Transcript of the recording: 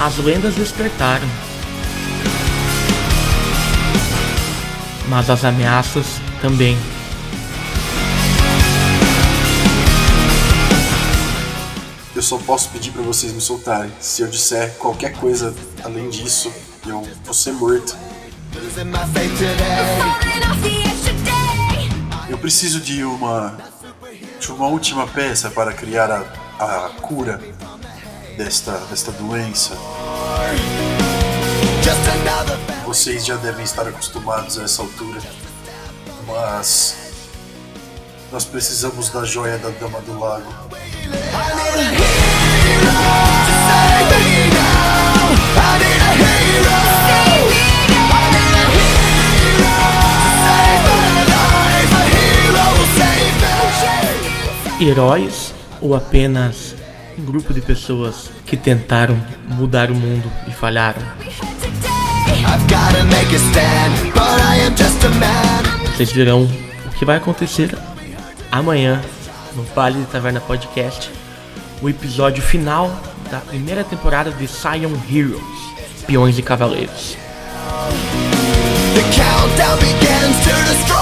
As lendas despertaram. Mas as ameaças também. Eu só posso pedir para vocês me soltarem. Se eu disser qualquer coisa além disso, eu vou ser morto. Eu preciso de uma de uma última peça para criar a, a cura desta, desta doença. Vocês já devem estar acostumados a essa altura, mas nós precisamos da joia da Dama do Lago. Heróis ou apenas um grupo de pessoas que tentaram mudar o mundo e falharam? Vocês verão o que vai acontecer amanhã no Vale de Taverna Podcast, o episódio final da primeira temporada de Scion Heroes, Peões e Cavaleiros. The countdown begins to